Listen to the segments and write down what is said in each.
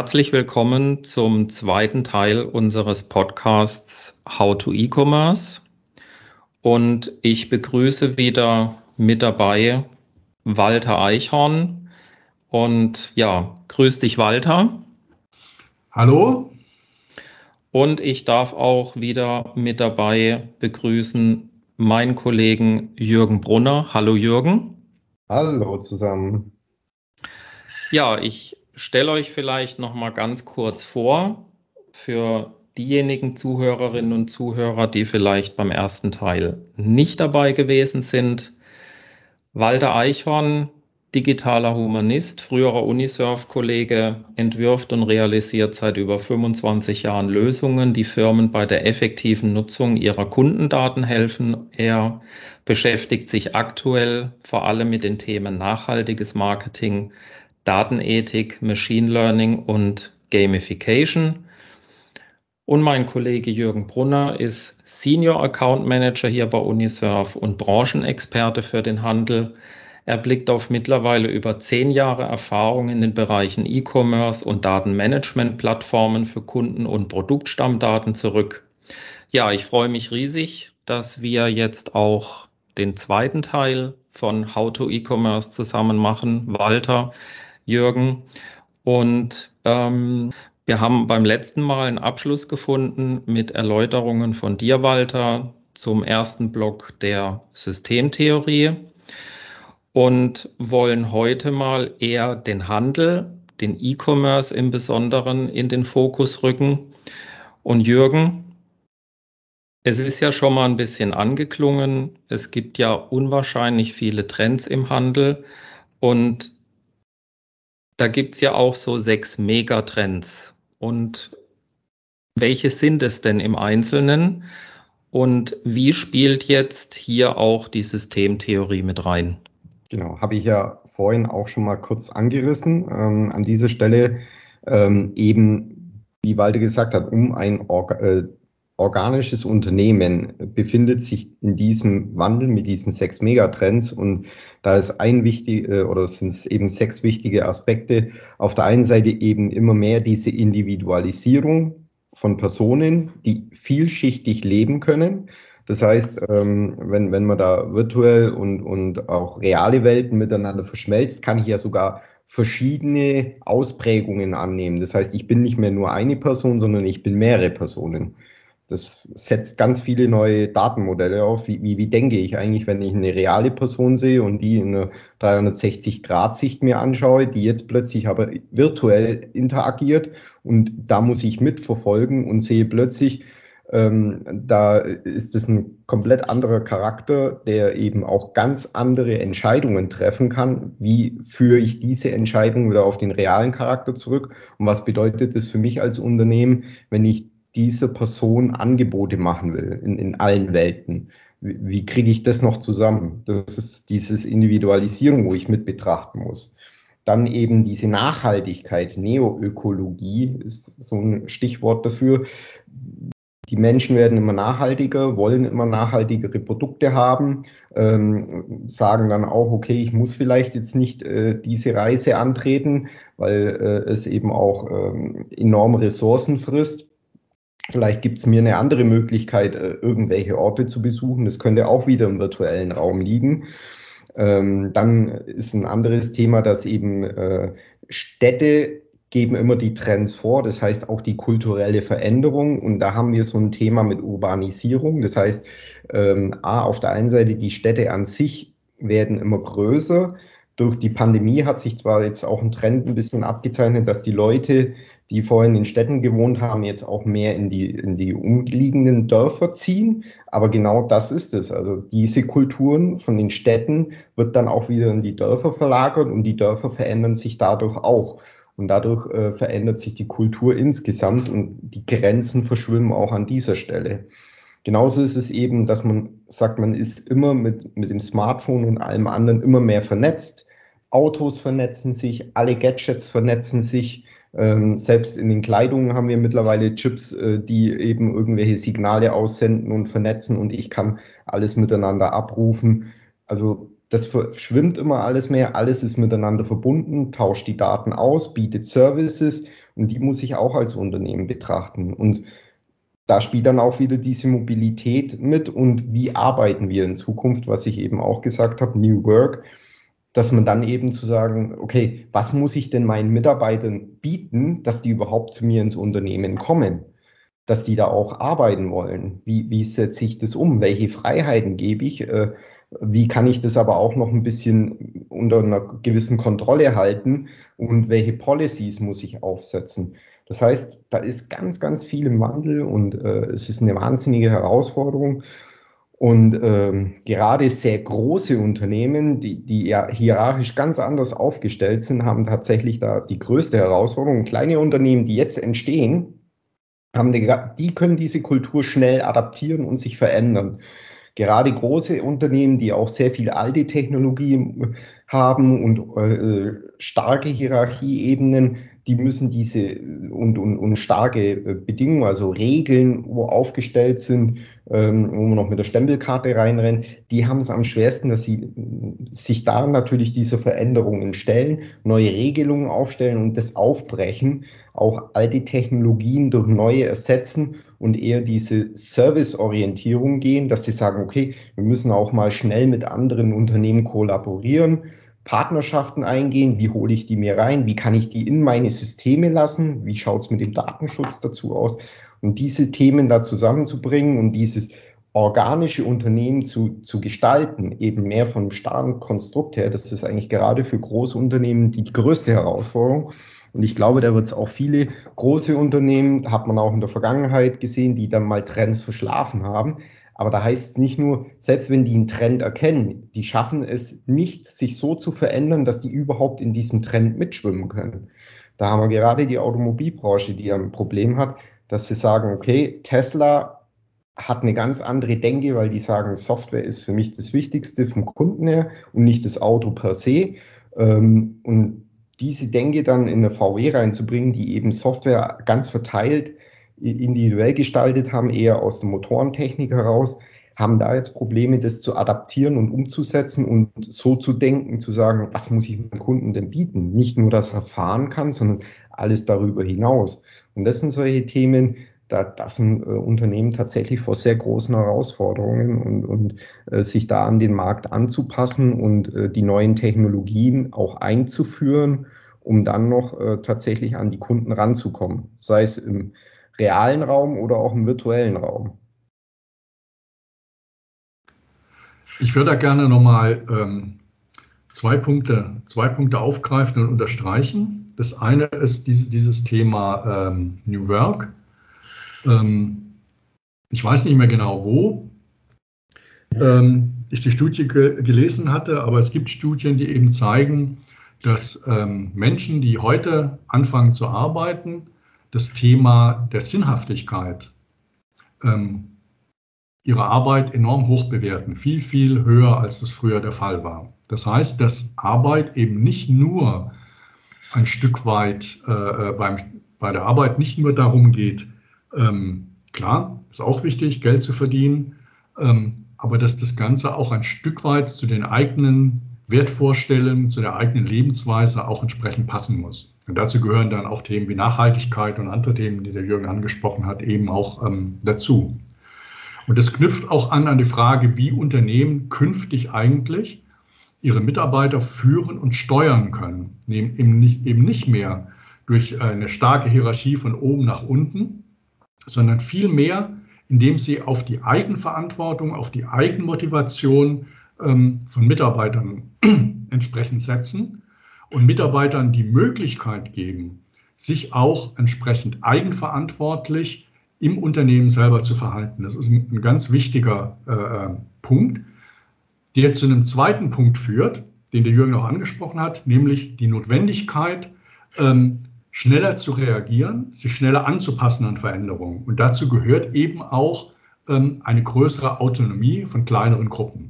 Herzlich willkommen zum zweiten Teil unseres Podcasts How to E-Commerce. Und ich begrüße wieder mit dabei Walter Eichhorn. Und ja, grüß dich, Walter. Hallo. Und ich darf auch wieder mit dabei begrüßen meinen Kollegen Jürgen Brunner. Hallo, Jürgen. Hallo zusammen. Ja, ich stelle euch vielleicht noch mal ganz kurz vor für diejenigen Zuhörerinnen und Zuhörer, die vielleicht beim ersten Teil nicht dabei gewesen sind. Walter Eichhorn, digitaler Humanist, früherer Unisurf-Kollege, entwirft und realisiert seit über 25 Jahren Lösungen, die Firmen bei der effektiven Nutzung ihrer Kundendaten helfen. Er beschäftigt sich aktuell vor allem mit den Themen nachhaltiges Marketing, Datenethik, Machine Learning und Gamification. Und mein Kollege Jürgen Brunner ist Senior Account Manager hier bei Unisurf und Branchenexperte für den Handel. Er blickt auf mittlerweile über zehn Jahre Erfahrung in den Bereichen E-Commerce und Datenmanagement-Plattformen für Kunden- und Produktstammdaten zurück. Ja, ich freue mich riesig, dass wir jetzt auch den zweiten Teil von How to E-Commerce zusammen machen. Walter, Jürgen. Und ähm, wir haben beim letzten Mal einen Abschluss gefunden mit Erläuterungen von dir, Walter, zum ersten Block der Systemtheorie und wollen heute mal eher den Handel, den E-Commerce im Besonderen in den Fokus rücken. Und Jürgen, es ist ja schon mal ein bisschen angeklungen. Es gibt ja unwahrscheinlich viele Trends im Handel und da gibt es ja auch so sechs Megatrends. Und welche sind es denn im Einzelnen? Und wie spielt jetzt hier auch die Systemtheorie mit rein? Genau, habe ich ja vorhin auch schon mal kurz angerissen. Ähm, an dieser Stelle ähm, eben, wie Walter gesagt hat, um ein Orga äh, organisches Unternehmen befindet sich in diesem Wandel mit diesen sechs Megatrends und da ist ein wichtig äh, oder sind es eben sechs wichtige Aspekte. Auf der einen Seite eben immer mehr diese Individualisierung von Personen, die vielschichtig leben können. Das heißt, ähm, wenn, wenn man da virtuell und, und auch reale Welten miteinander verschmelzt, kann ich ja sogar verschiedene Ausprägungen annehmen. Das heißt, ich bin nicht mehr nur eine Person, sondern ich bin mehrere Personen. Das setzt ganz viele neue Datenmodelle auf. Wie, wie, wie denke ich eigentlich, wenn ich eine reale Person sehe und die in einer 360-Grad-Sicht mir anschaue, die jetzt plötzlich aber virtuell interagiert und da muss ich mitverfolgen und sehe plötzlich, ähm, da ist es ein komplett anderer Charakter, der eben auch ganz andere Entscheidungen treffen kann. Wie führe ich diese Entscheidung wieder auf den realen Charakter zurück? Und was bedeutet das für mich als Unternehmen, wenn ich dieser Person Angebote machen will in, in allen Welten. Wie, wie kriege ich das noch zusammen? Das ist dieses Individualisierung, wo ich mit betrachten muss. Dann eben diese Nachhaltigkeit, Neoökologie ist so ein Stichwort dafür. Die Menschen werden immer nachhaltiger, wollen immer nachhaltigere Produkte haben, ähm, sagen dann auch, okay, ich muss vielleicht jetzt nicht äh, diese Reise antreten, weil äh, es eben auch ähm, enorme Ressourcen frisst. Vielleicht gibt es mir eine andere Möglichkeit, äh, irgendwelche Orte zu besuchen. Das könnte auch wieder im virtuellen Raum liegen. Ähm, dann ist ein anderes Thema, dass eben äh, Städte geben immer die Trends vor, das heißt auch die kulturelle Veränderung. Und da haben wir so ein Thema mit Urbanisierung. Das heißt, ähm, A, auf der einen Seite die Städte an sich werden immer größer. Durch die Pandemie hat sich zwar jetzt auch ein Trend ein bisschen abgezeichnet, dass die Leute die vorhin in Städten gewohnt haben, jetzt auch mehr in die, in die umliegenden Dörfer ziehen. Aber genau das ist es. Also diese Kulturen von den Städten wird dann auch wieder in die Dörfer verlagert und die Dörfer verändern sich dadurch auch. Und dadurch äh, verändert sich die Kultur insgesamt und die Grenzen verschwimmen auch an dieser Stelle. Genauso ist es eben, dass man sagt, man ist immer mit, mit dem Smartphone und allem anderen immer mehr vernetzt. Autos vernetzen sich, alle Gadgets vernetzen sich. Ähm, selbst in den Kleidungen haben wir mittlerweile Chips, äh, die eben irgendwelche Signale aussenden und vernetzen und ich kann alles miteinander abrufen. Also das verschwimmt immer alles mehr, alles ist miteinander verbunden, tauscht die Daten aus, bietet Services Und die muss ich auch als Unternehmen betrachten. Und da spielt dann auch wieder diese Mobilität mit und wie arbeiten wir in Zukunft, was ich eben auch gesagt habe, New Work, dass man dann eben zu sagen, okay, was muss ich denn meinen Mitarbeitern bieten, dass die überhaupt zu mir ins Unternehmen kommen? dass die da auch arbeiten wollen. Wie, wie setze ich das um? Welche Freiheiten gebe ich? Äh, wie kann ich das aber auch noch ein bisschen unter einer gewissen Kontrolle halten? Und welche Policies muss ich aufsetzen? Das heißt, da ist ganz, ganz viel im Wandel und äh, es ist eine wahnsinnige Herausforderung. Und ähm, gerade sehr große Unternehmen, die, die ja hierarchisch ganz anders aufgestellt sind, haben tatsächlich da die größte Herausforderung. Kleine Unternehmen, die jetzt entstehen, haben die, die können diese Kultur schnell adaptieren und sich verändern. Gerade große Unternehmen, die auch sehr viel alte Technologie haben und äh, starke Hierarchieebenen, die müssen diese und, und, und starke äh, Bedingungen, also Regeln, wo aufgestellt sind, ähm, wo man noch mit der Stempelkarte reinrennt, die haben es am schwersten, dass sie sich da natürlich diese Veränderungen stellen, neue Regelungen aufstellen und das aufbrechen, auch alte Technologien durch neue ersetzen und eher diese Serviceorientierung gehen, dass sie sagen, okay, wir müssen auch mal schnell mit anderen Unternehmen kollaborieren Partnerschaften eingehen, wie hole ich die mir rein, wie kann ich die in meine Systeme lassen, wie schaut es mit dem Datenschutz dazu aus? Und diese Themen da zusammenzubringen und dieses organische Unternehmen zu, zu gestalten, eben mehr vom starren Konstrukt her, das ist eigentlich gerade für große Unternehmen die größte Herausforderung. Und ich glaube, da wird es auch viele große Unternehmen, hat man auch in der Vergangenheit gesehen, die dann mal Trends verschlafen haben, aber da heißt es nicht nur, selbst wenn die einen Trend erkennen, die schaffen es nicht, sich so zu verändern, dass die überhaupt in diesem Trend mitschwimmen können. Da haben wir gerade die Automobilbranche, die ein Problem hat, dass sie sagen, okay, Tesla hat eine ganz andere Denke, weil die sagen, Software ist für mich das Wichtigste vom Kunden her und nicht das Auto per se. Ähm, und diese Denke dann in eine VW reinzubringen, die eben Software ganz verteilt individuell gestaltet haben, eher aus der Motorentechnik heraus, haben da jetzt Probleme, das zu adaptieren und umzusetzen und so zu denken, zu sagen, was muss ich meinem Kunden denn bieten? Nicht nur, dass er fahren kann, sondern alles darüber hinaus. Und das sind solche Themen, da das sind äh, Unternehmen tatsächlich vor sehr großen Herausforderungen und, und äh, sich da an den Markt anzupassen und äh, die neuen Technologien auch einzuführen, um dann noch äh, tatsächlich an die Kunden ranzukommen. Sei es im realen Raum oder auch im virtuellen Raum? Ich würde da gerne nochmal ähm, zwei, Punkte, zwei Punkte aufgreifen und unterstreichen. Das eine ist diese, dieses Thema ähm, New Work. Ähm, ich weiß nicht mehr genau wo ähm, ich die Studie ge gelesen hatte, aber es gibt Studien, die eben zeigen, dass ähm, Menschen, die heute anfangen zu arbeiten, das Thema der Sinnhaftigkeit ähm, ihre Arbeit enorm hoch bewerten, viel, viel höher, als das früher der Fall war. Das heißt, dass Arbeit eben nicht nur ein Stück weit äh, äh beim, bei der Arbeit nicht nur darum geht, ähm, klar, ist auch wichtig, Geld zu verdienen, ähm, aber dass das Ganze auch ein Stück weit zu den eigenen Wertvorstellungen, zu der eigenen Lebensweise auch entsprechend passen muss. Und dazu gehören dann auch Themen wie Nachhaltigkeit und andere Themen, die der Jürgen angesprochen hat, eben auch ähm, dazu. Und das knüpft auch an an die Frage, wie Unternehmen künftig eigentlich ihre Mitarbeiter führen und steuern können. Eben nicht, mehr durch eine starke Hierarchie von oben nach unten, sondern vielmehr, indem sie auf die Eigenverantwortung, auf die Eigenmotivation ähm, von Mitarbeitern entsprechend setzen und Mitarbeitern die Möglichkeit geben, sich auch entsprechend eigenverantwortlich im Unternehmen selber zu verhalten. Das ist ein, ein ganz wichtiger äh, äh, Punkt, der zu einem zweiten Punkt führt, den der Jürgen auch angesprochen hat, nämlich die Notwendigkeit, ähm, schneller zu reagieren, sich schneller anzupassen an Veränderungen. Und dazu gehört eben auch ähm, eine größere Autonomie von kleineren Gruppen.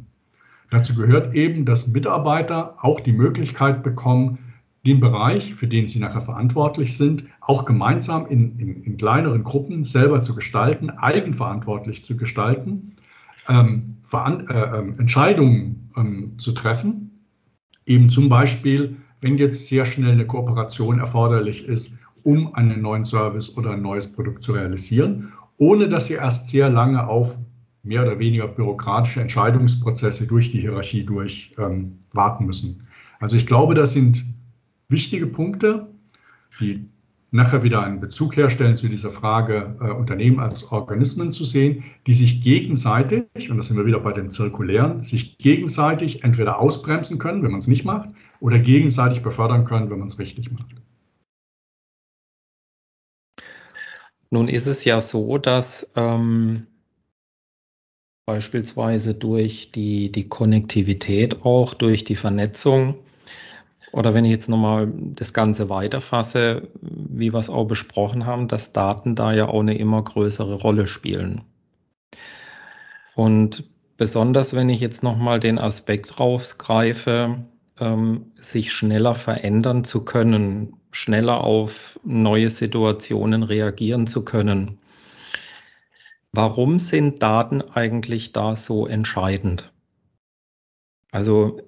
Dazu gehört eben, dass Mitarbeiter auch die Möglichkeit bekommen, den Bereich, für den sie nachher verantwortlich sind, auch gemeinsam in, in, in kleineren Gruppen selber zu gestalten, eigenverantwortlich zu gestalten, ähm, äh, äh, Entscheidungen ähm, zu treffen. Eben zum Beispiel, wenn jetzt sehr schnell eine Kooperation erforderlich ist um einen neuen Service oder ein neues Produkt zu realisieren, ohne dass sie erst sehr lange auf mehr oder weniger bürokratische Entscheidungsprozesse durch die Hierarchie durch ähm, warten müssen. Also ich glaube, das sind wichtige Punkte, die nachher wieder einen Bezug herstellen zu dieser Frage, äh, Unternehmen als Organismen zu sehen, die sich gegenseitig, und da sind wir wieder bei dem Zirkulären, sich gegenseitig entweder ausbremsen können, wenn man es nicht macht, oder gegenseitig befördern können, wenn man es richtig macht. Nun ist es ja so, dass ähm, beispielsweise durch die, die Konnektivität auch, durch die Vernetzung, oder wenn ich jetzt nochmal das Ganze weiterfasse, wie wir es auch besprochen haben, dass Daten da ja auch eine immer größere Rolle spielen. Und besonders wenn ich jetzt nochmal den Aspekt rausgreife, ähm, sich schneller verändern zu können, schneller auf neue Situationen reagieren zu können. Warum sind Daten eigentlich da so entscheidend? Also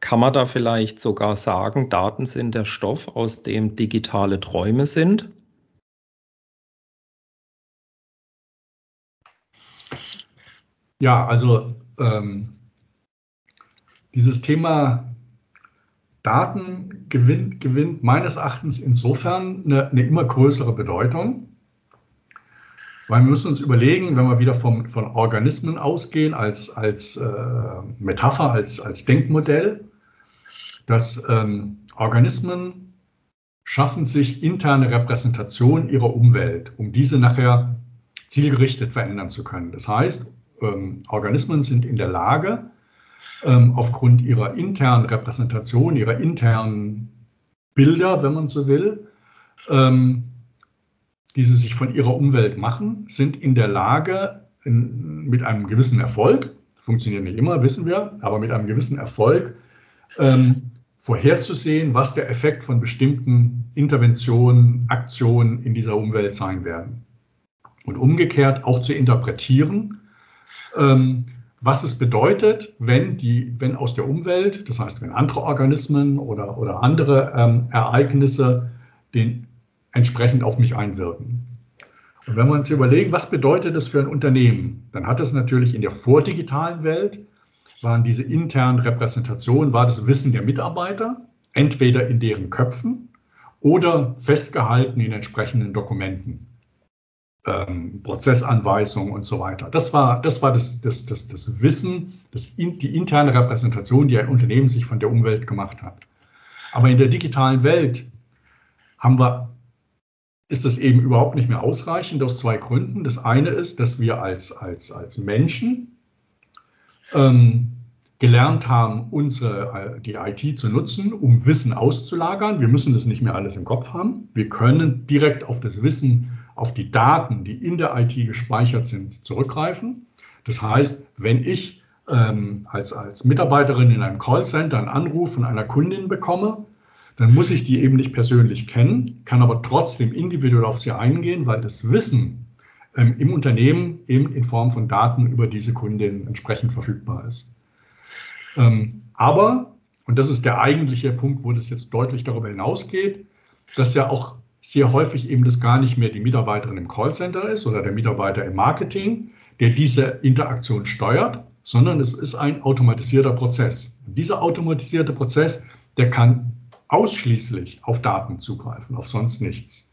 kann man da vielleicht sogar sagen, Daten sind der Stoff, aus dem digitale Träume sind? Ja, also ähm, dieses Thema Daten gewinnt, gewinnt meines Erachtens insofern eine, eine immer größere Bedeutung, weil wir müssen uns überlegen, wenn wir wieder vom, von Organismen ausgehen als, als äh, Metapher, als, als Denkmodell, dass ähm, Organismen schaffen sich interne Repräsentation ihrer Umwelt, um diese nachher zielgerichtet verändern zu können. Das heißt, ähm, Organismen sind in der Lage, ähm, aufgrund ihrer internen Repräsentation, ihrer internen Bilder, wenn man so will, ähm, die sie sich von ihrer Umwelt machen, sind in der Lage, in, mit einem gewissen Erfolg, funktioniert nicht immer, wissen wir, aber mit einem gewissen Erfolg, ähm, vorherzusehen, was der Effekt von bestimmten Interventionen, Aktionen in dieser Umwelt sein werden. Und umgekehrt auch zu interpretieren, ähm, was es bedeutet, wenn, die, wenn aus der Umwelt, das heißt, wenn andere Organismen oder, oder andere ähm, Ereignisse den entsprechend auf mich einwirken. Und wenn wir uns überlegen, was bedeutet das für ein Unternehmen, dann hat es natürlich in der vordigitalen Welt, waren diese internen Repräsentationen, war das Wissen der Mitarbeiter, entweder in deren Köpfen oder festgehalten in entsprechenden Dokumenten, ähm, Prozessanweisungen und so weiter. Das war das, war das, das, das, das Wissen, das, die interne Repräsentation, die ein Unternehmen sich von der Umwelt gemacht hat. Aber in der digitalen Welt haben wir ist das eben überhaupt nicht mehr ausreichend aus zwei Gründen. Das eine ist, dass wir als, als, als Menschen ähm, gelernt haben, unsere, die IT zu nutzen, um Wissen auszulagern. Wir müssen das nicht mehr alles im Kopf haben. Wir können direkt auf das Wissen, auf die Daten, die in der IT gespeichert sind, zurückgreifen. Das heißt, wenn ich ähm, als, als Mitarbeiterin in einem Callcenter einen Anruf von einer Kundin bekomme, dann muss ich die eben nicht persönlich kennen, kann aber trotzdem individuell auf sie eingehen, weil das Wissen ähm, im Unternehmen eben in Form von Daten über diese Kundin entsprechend verfügbar ist. Ähm, aber, und das ist der eigentliche Punkt, wo das jetzt deutlich darüber hinausgeht, dass ja auch sehr häufig eben das gar nicht mehr die Mitarbeiterin im Callcenter ist oder der Mitarbeiter im Marketing, der diese Interaktion steuert, sondern es ist ein automatisierter Prozess. Und dieser automatisierte Prozess, der kann ausschließlich auf Daten zugreifen, auf sonst nichts.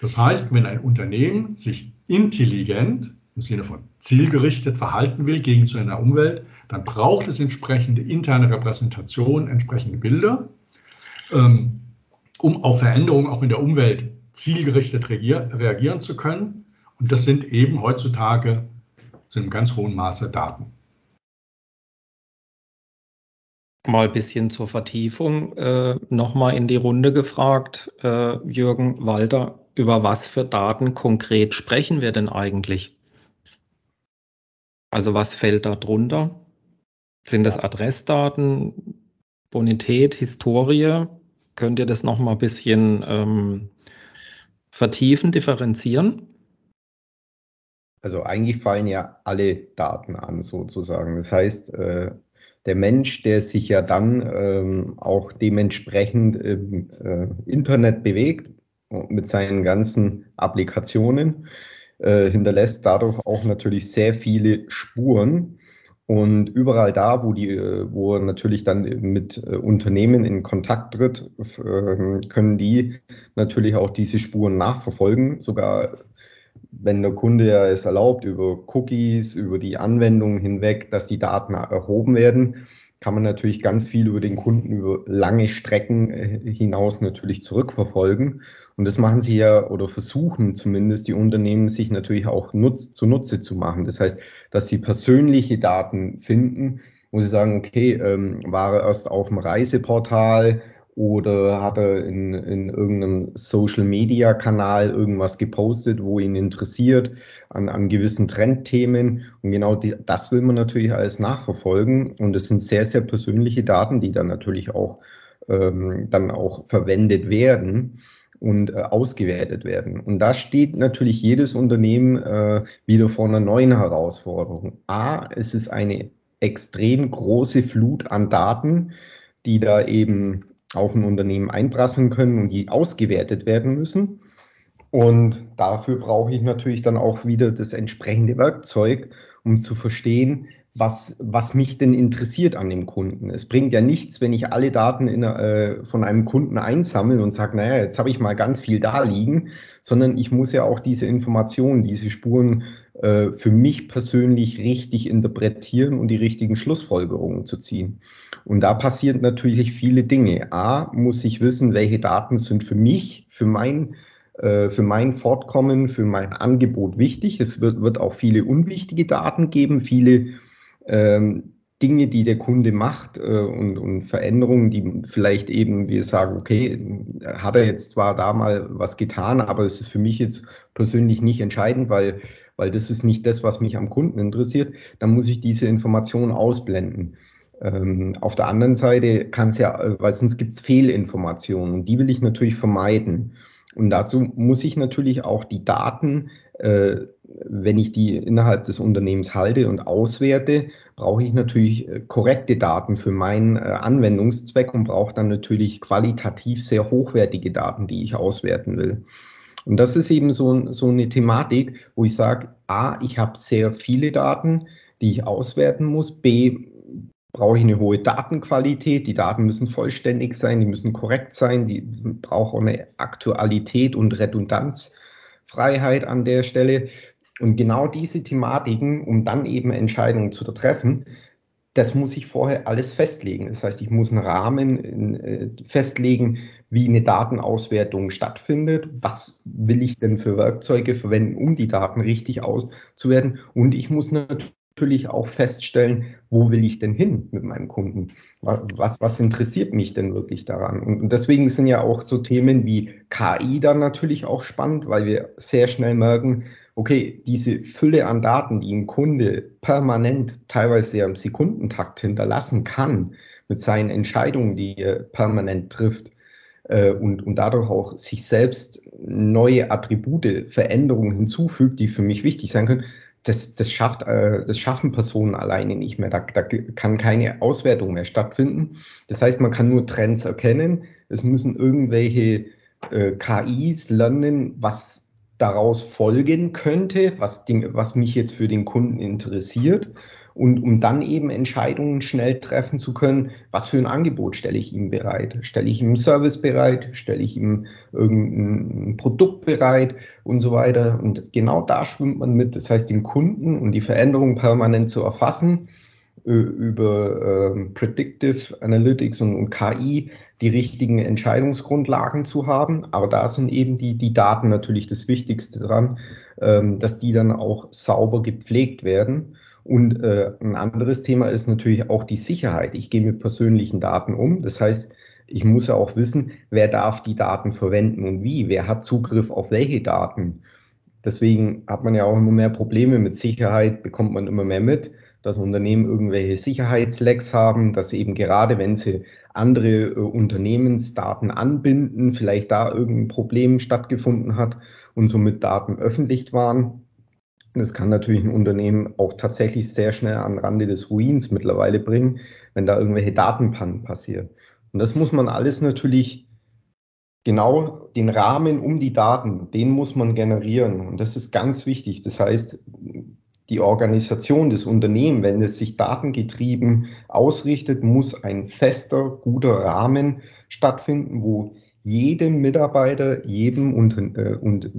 Das heißt, wenn ein Unternehmen sich intelligent im Sinne von zielgerichtet verhalten will gegen seine Umwelt, dann braucht es entsprechende interne Repräsentation, entsprechende Bilder, ähm, um auf Veränderungen auch in der Umwelt zielgerichtet reagieren zu können. Und das sind eben heutzutage zu einem ganz hohen Maße Daten. Mal ein bisschen zur Vertiefung äh, nochmal in die Runde gefragt, äh, Jürgen Walter, über was für Daten konkret sprechen wir denn eigentlich? Also was fällt da drunter? Sind das Adressdaten, Bonität, Historie? Könnt ihr das nochmal ein bisschen ähm, vertiefen, differenzieren? Also eigentlich fallen ja alle Daten an sozusagen. Das heißt, äh, der Mensch, der sich ja dann ähm, auch dementsprechend im äh, Internet bewegt, mit seinen ganzen Applikationen, äh, hinterlässt dadurch auch natürlich sehr viele Spuren. Und überall da, wo, die, wo er natürlich dann mit äh, Unternehmen in Kontakt tritt, ähm, können die natürlich auch diese Spuren nachverfolgen. Sogar wenn der Kunde ja es erlaubt, über Cookies, über die Anwendung hinweg, dass die Daten erhoben werden, kann man natürlich ganz viel über den Kunden über lange Strecken äh, hinaus natürlich zurückverfolgen. Und das machen sie ja oder versuchen zumindest die Unternehmen sich natürlich auch nutz, zunutze zu machen. Das heißt, dass sie persönliche Daten finden, wo sie sagen, okay, ähm, war er erst auf dem Reiseportal oder hat er in, in irgendeinem Social-Media-Kanal irgendwas gepostet, wo ihn interessiert an, an gewissen Trendthemen. Und genau die, das will man natürlich alles nachverfolgen. Und es sind sehr, sehr persönliche Daten, die dann natürlich auch, ähm, dann auch verwendet werden und äh, ausgewertet werden. Und da steht natürlich jedes Unternehmen äh, wieder vor einer neuen Herausforderung. A, es ist eine extrem große Flut an Daten, die da eben auf ein Unternehmen einprasseln können und die ausgewertet werden müssen. Und dafür brauche ich natürlich dann auch wieder das entsprechende Werkzeug, um zu verstehen, was, was mich denn interessiert an dem Kunden. Es bringt ja nichts, wenn ich alle Daten in, äh, von einem Kunden einsammle und sage, naja, jetzt habe ich mal ganz viel da liegen, sondern ich muss ja auch diese Informationen, diese Spuren äh, für mich persönlich richtig interpretieren und die richtigen Schlussfolgerungen zu ziehen. Und da passieren natürlich viele Dinge. A, muss ich wissen, welche Daten sind für mich, für mein äh, für mein Fortkommen, für mein Angebot wichtig. Es wird, wird auch viele unwichtige Daten geben, viele ähm, Dinge, die der Kunde macht äh, und, und, Veränderungen, die vielleicht eben wir sagen, okay, hat er jetzt zwar da mal was getan, aber es ist für mich jetzt persönlich nicht entscheidend, weil weil das ist nicht das, was mich am Kunden interessiert, dann muss ich diese Information ausblenden. Ähm, auf der anderen Seite kann es ja, weil sonst gibt es Fehlinformationen und die will ich natürlich vermeiden. Und dazu muss ich natürlich auch die Daten, äh, wenn ich die innerhalb des Unternehmens halte und auswerte, brauche ich natürlich äh, korrekte Daten für meinen äh, Anwendungszweck und brauche dann natürlich qualitativ sehr hochwertige Daten, die ich auswerten will. Und das ist eben so, so eine Thematik, wo ich sage, A, ich habe sehr viele Daten, die ich auswerten muss. B, brauche ich eine hohe Datenqualität. Die Daten müssen vollständig sein, die müssen korrekt sein, die brauchen eine Aktualität und Redundanzfreiheit an der Stelle. Und genau diese Thematiken, um dann eben Entscheidungen zu treffen, das muss ich vorher alles festlegen. Das heißt, ich muss einen Rahmen äh, festlegen, wie eine Datenauswertung stattfindet. Was will ich denn für Werkzeuge verwenden, um die Daten richtig auszuwerten? Und ich muss natürlich auch feststellen, wo will ich denn hin mit meinem Kunden? Was, was interessiert mich denn wirklich daran? Und deswegen sind ja auch so Themen wie KI dann natürlich auch spannend, weil wir sehr schnell merken, okay, diese Fülle an Daten, die ein Kunde permanent, teilweise ja im Sekundentakt hinterlassen kann, mit seinen Entscheidungen, die er permanent trifft, äh, und, und dadurch auch sich selbst neue Attribute, Veränderungen hinzufügt, die für mich wichtig sein können, das, das, schafft, äh, das schaffen Personen alleine nicht mehr. Da, da kann keine Auswertung mehr stattfinden. Das heißt, man kann nur Trends erkennen. Es müssen irgendwelche äh, KIs lernen, was daraus folgen könnte, was, den, was mich jetzt für den Kunden interessiert. Und um dann eben Entscheidungen schnell treffen zu können, was für ein Angebot stelle ich ihm bereit? Stelle ich ihm einen Service bereit? Stelle ich ihm irgendein Produkt bereit? Und so weiter. Und genau da schwimmt man mit. Das heißt, den Kunden und die Veränderungen permanent zu erfassen über ähm, Predictive Analytics und, und, KI die richtigen Entscheidungsgrundlagen zu haben. Aber da sind eben die, die Daten natürlich das Wichtigste dran, ähm, dass die dann auch sauber gepflegt werden. Und äh, ein anderes Thema ist natürlich auch die Sicherheit. Ich gehe mit persönlichen Daten um. Das heißt, ich muss ja auch wissen, wer darf die Daten verwenden und wie, wer hat Zugriff auf welche Daten. Deswegen hat man ja auch immer mehr Probleme mit Sicherheit, bekommt man immer mehr mit dass Unternehmen irgendwelche Sicherheitslecks haben, dass eben gerade wenn sie andere äh, Unternehmensdaten anbinden, vielleicht da irgendein Problem stattgefunden hat und somit Daten öffentlich waren. Das kann natürlich ein Unternehmen auch tatsächlich sehr schnell an Rande des Ruins mittlerweile bringen, wenn da irgendwelche Datenpannen passieren. Und das muss man alles natürlich genau den Rahmen um die Daten, den muss man generieren. Und das ist ganz wichtig. Das heißt, die Organisation des Unternehmens, wenn es sich datengetrieben ausrichtet, muss ein fester, guter Rahmen stattfinden, wo jedem Mitarbeiter, jedem und, äh, und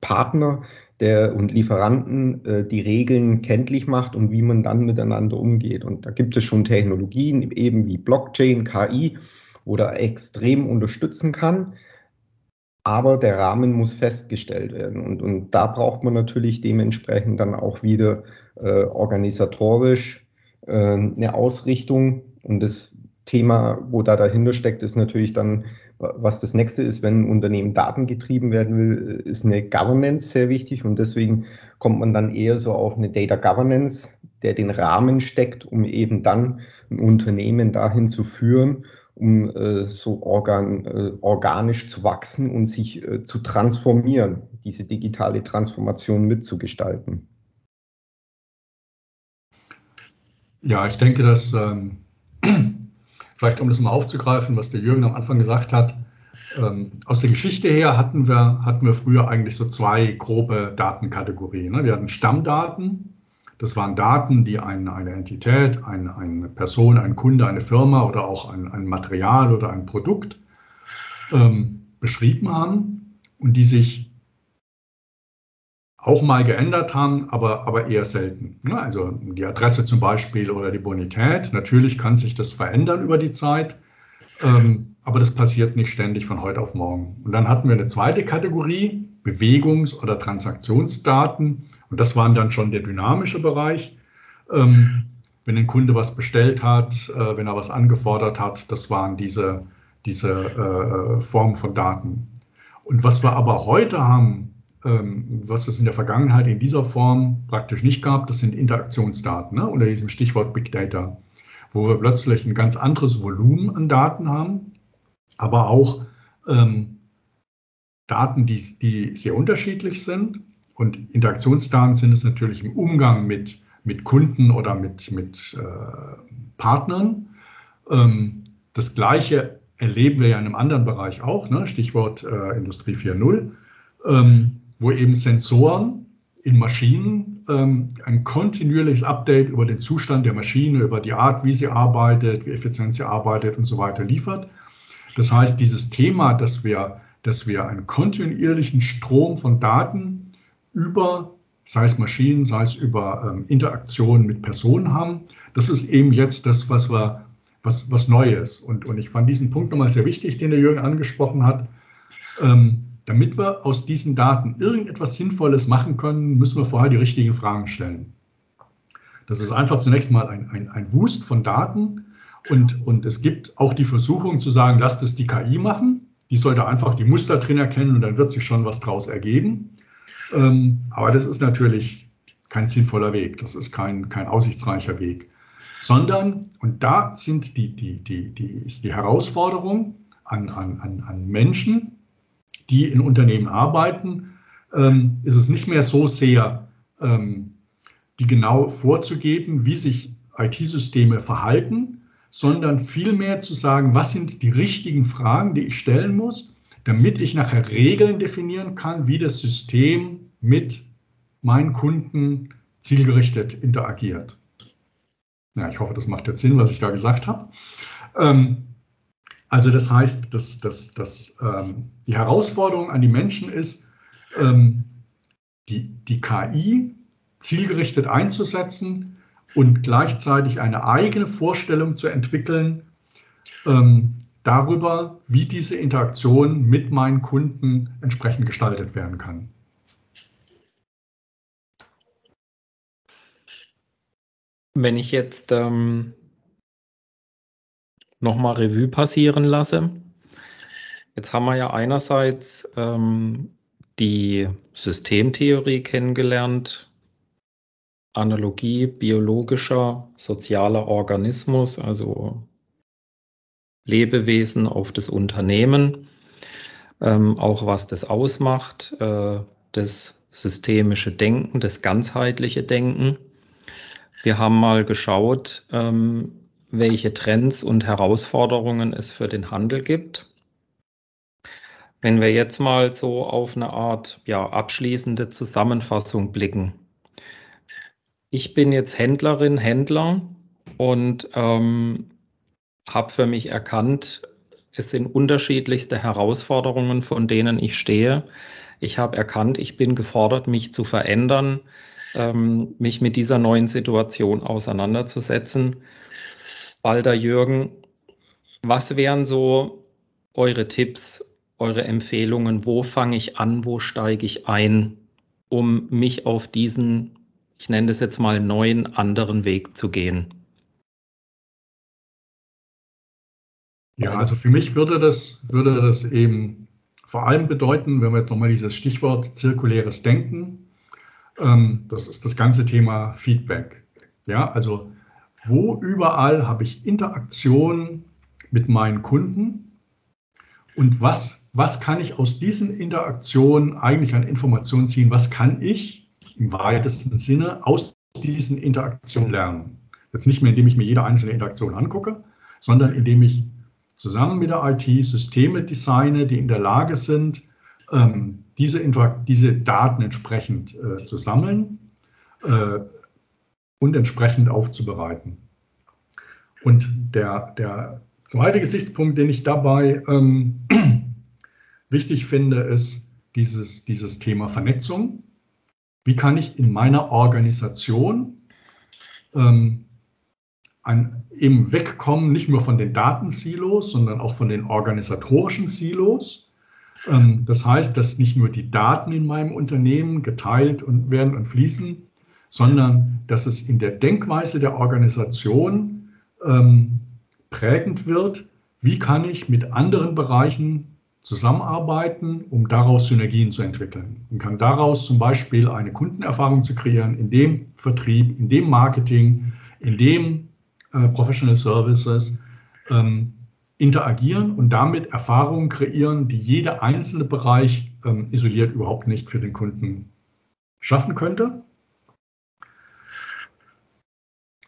Partner der, und Lieferanten äh, die Regeln kenntlich macht und wie man dann miteinander umgeht. Und da gibt es schon Technologien, eben wie Blockchain, KI, da extrem unterstützen kann. Aber der Rahmen muss festgestellt werden. Und, und da braucht man natürlich dementsprechend dann auch wieder äh, organisatorisch äh, eine Ausrichtung. Und das Thema, wo da dahinter steckt, ist natürlich dann, was das nächste ist, wenn ein Unternehmen datengetrieben werden will, ist eine Governance sehr wichtig. Und deswegen kommt man dann eher so auf eine Data Governance, der den Rahmen steckt, um eben dann ein Unternehmen dahin zu führen um äh, so organ, äh, organisch zu wachsen und sich äh, zu transformieren, diese digitale Transformation mitzugestalten. Ja, ich denke, dass ähm, vielleicht um das mal aufzugreifen, was der Jürgen am Anfang gesagt hat, ähm, aus der Geschichte her hatten wir, hatten wir früher eigentlich so zwei grobe Datenkategorien. Ne? Wir hatten Stammdaten, das waren Daten, die eine, eine Entität, eine, eine Person, ein Kunde, eine Firma oder auch ein, ein Material oder ein Produkt ähm, beschrieben haben und die sich auch mal geändert haben, aber, aber eher selten. Ne? Also die Adresse zum Beispiel oder die Bonität. Natürlich kann sich das verändern über die Zeit, ähm, aber das passiert nicht ständig von heute auf morgen. Und dann hatten wir eine zweite Kategorie, Bewegungs- oder Transaktionsdaten. Und das waren dann schon der dynamische Bereich. Ähm, wenn ein Kunde was bestellt hat, äh, wenn er was angefordert hat, das waren diese, diese äh, Formen von Daten. Und was wir aber heute haben, ähm, was es in der Vergangenheit in dieser Form praktisch nicht gab, das sind Interaktionsdaten ne, unter diesem Stichwort Big Data, wo wir plötzlich ein ganz anderes Volumen an Daten haben, aber auch ähm, Daten, die, die sehr unterschiedlich sind und Interaktionsdaten sind es natürlich im Umgang mit, mit Kunden oder mit, mit äh, Partnern. Ähm, das Gleiche erleben wir ja in einem anderen Bereich auch, ne? Stichwort äh, Industrie 4.0, ähm, wo eben Sensoren in Maschinen ähm, ein kontinuierliches Update über den Zustand der Maschine, über die Art, wie sie arbeitet, wie effizient sie arbeitet und so weiter liefert. Das heißt, dieses Thema, dass wir, dass wir einen kontinuierlichen Strom von Daten über, sei es Maschinen, sei es über ähm, Interaktionen mit Personen haben. Das ist eben jetzt das, was wir, was, was Neues. Und, und ich fand diesen Punkt nochmal sehr wichtig, den der Jürgen angesprochen hat. Ähm, damit wir aus diesen Daten irgendetwas Sinnvolles machen können, müssen wir vorher die richtigen Fragen stellen. Das ist einfach zunächst mal ein, ein, ein Wust von Daten und, und es gibt auch die Versuchung zu sagen, lasst es die KI machen. Die sollte einfach die Muster drin erkennen und dann wird sich schon was draus ergeben. Ähm, aber das ist natürlich kein sinnvoller Weg, das ist kein, kein aussichtsreicher Weg. Sondern, und da sind die, die, die, die, ist die Herausforderung an, an, an Menschen, die in Unternehmen arbeiten, ähm, ist es nicht mehr so sehr, ähm, die genau vorzugeben, wie sich IT-Systeme verhalten, sondern vielmehr zu sagen, was sind die richtigen Fragen, die ich stellen muss, damit ich nachher Regeln definieren kann, wie das System mit meinen Kunden zielgerichtet interagiert. Ja, ich hoffe, das macht jetzt Sinn, was ich da gesagt habe. Ähm, also das heißt, dass, dass, dass ähm, die Herausforderung an die Menschen ist, ähm, die, die KI zielgerichtet einzusetzen und gleichzeitig eine eigene Vorstellung zu entwickeln, ähm, darüber, wie diese Interaktion mit meinen Kunden entsprechend gestaltet werden kann. Wenn ich jetzt ähm, nochmal Revue passieren lasse, jetzt haben wir ja einerseits ähm, die Systemtheorie kennengelernt, Analogie biologischer, sozialer Organismus, also Lebewesen auf das Unternehmen, ähm, auch was das ausmacht, äh, das systemische Denken, das ganzheitliche Denken. Wir haben mal geschaut, ähm, welche Trends und Herausforderungen es für den Handel gibt. Wenn wir jetzt mal so auf eine Art ja, abschließende Zusammenfassung blicken. Ich bin jetzt Händlerin, Händler und ähm, habe für mich erkannt, es sind unterschiedlichste Herausforderungen, von denen ich stehe. Ich habe erkannt, ich bin gefordert, mich zu verändern, ähm, mich mit dieser neuen Situation auseinanderzusetzen. Walter Jürgen, was wären so eure Tipps, eure Empfehlungen? Wo fange ich an? Wo steige ich ein, um mich auf diesen, ich nenne das jetzt mal, neuen, anderen Weg zu gehen? Ja, also für mich würde das, würde das eben vor allem bedeuten, wenn wir jetzt nochmal dieses Stichwort zirkuläres Denken, ähm, das ist das ganze Thema Feedback. Ja, also wo überall habe ich Interaktion mit meinen Kunden und was, was kann ich aus diesen Interaktionen eigentlich an Informationen ziehen? Was kann ich im weitesten Sinne aus diesen Interaktionen lernen? Jetzt nicht mehr, indem ich mir jede einzelne Interaktion angucke, sondern indem ich zusammen mit der IT Systeme designe, die in der Lage sind, ähm, diese, diese, Daten entsprechend äh, zu sammeln äh, und entsprechend aufzubereiten. Und der, der zweite Gesichtspunkt, den ich dabei ähm, wichtig finde, ist dieses, dieses Thema Vernetzung. Wie kann ich in meiner Organisation ähm, ein, eben wegkommen, nicht nur von den Datensilos, sondern auch von den organisatorischen Silos. Ähm, das heißt, dass nicht nur die Daten in meinem Unternehmen geteilt und werden und fließen, sondern dass es in der Denkweise der Organisation ähm, prägend wird, wie kann ich mit anderen Bereichen zusammenarbeiten, um daraus Synergien zu entwickeln. Und kann daraus zum Beispiel eine Kundenerfahrung zu kreieren, in dem Vertrieb, in dem Marketing, in dem äh, Professional Services ähm, interagieren und damit Erfahrungen kreieren, die jeder einzelne Bereich ähm, isoliert überhaupt nicht für den Kunden schaffen könnte.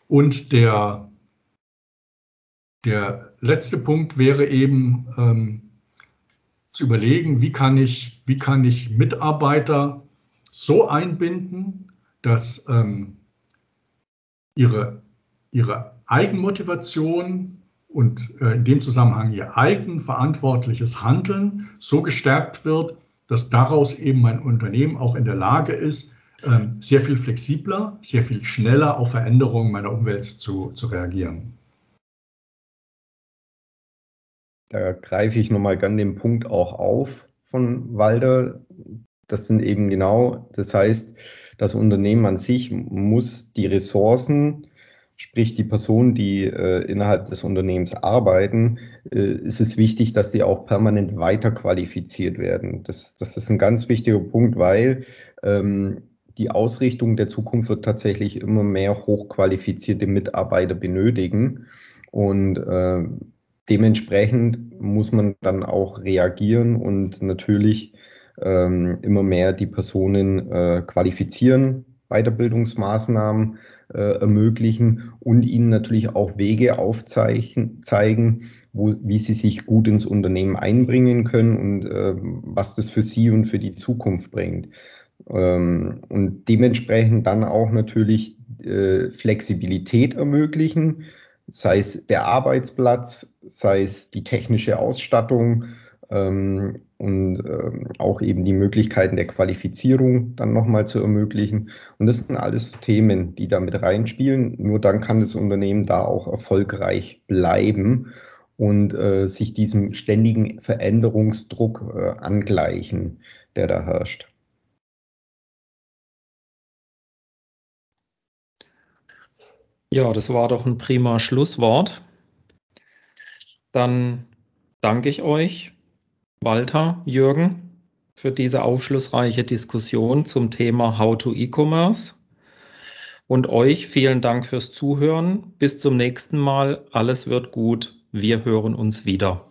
Und der, der letzte Punkt wäre eben ähm, zu überlegen, wie kann, ich, wie kann ich Mitarbeiter so einbinden, dass ähm, ihre, ihre Eigenmotivation und äh, in dem Zusammenhang ihr eigenverantwortliches Handeln so gestärkt wird, dass daraus eben mein Unternehmen auch in der Lage ist, ähm, sehr viel flexibler, sehr viel schneller auf Veränderungen meiner Umwelt zu, zu reagieren. Da greife ich nochmal gern den Punkt auch auf von Walder. Das sind eben genau, das heißt, das Unternehmen an sich muss die Ressourcen sprich die Personen, die äh, innerhalb des Unternehmens arbeiten, äh, ist es wichtig, dass die auch permanent weiter qualifiziert werden. Das, das ist ein ganz wichtiger Punkt, weil ähm, die Ausrichtung der Zukunft wird tatsächlich immer mehr hochqualifizierte Mitarbeiter benötigen und äh, dementsprechend muss man dann auch reagieren und natürlich ähm, immer mehr die Personen äh, qualifizieren, Weiterbildungsmaßnahmen äh, ermöglichen und ihnen natürlich auch Wege aufzeigen, wo, wie sie sich gut ins Unternehmen einbringen können und äh, was das für sie und für die Zukunft bringt. Ähm, und dementsprechend dann auch natürlich äh, Flexibilität ermöglichen, sei es der Arbeitsplatz, sei es die technische Ausstattung, ähm, und ähm, auch eben die Möglichkeiten der Qualifizierung dann nochmal zu ermöglichen. Und das sind alles Themen, die da mit reinspielen. Nur dann kann das Unternehmen da auch erfolgreich bleiben und äh, sich diesem ständigen Veränderungsdruck äh, angleichen, der da herrscht. Ja, das war doch ein prima Schlusswort. Dann danke ich euch Walter, Jürgen, für diese aufschlussreiche Diskussion zum Thema How to E-Commerce. Und euch vielen Dank fürs Zuhören. Bis zum nächsten Mal. Alles wird gut. Wir hören uns wieder.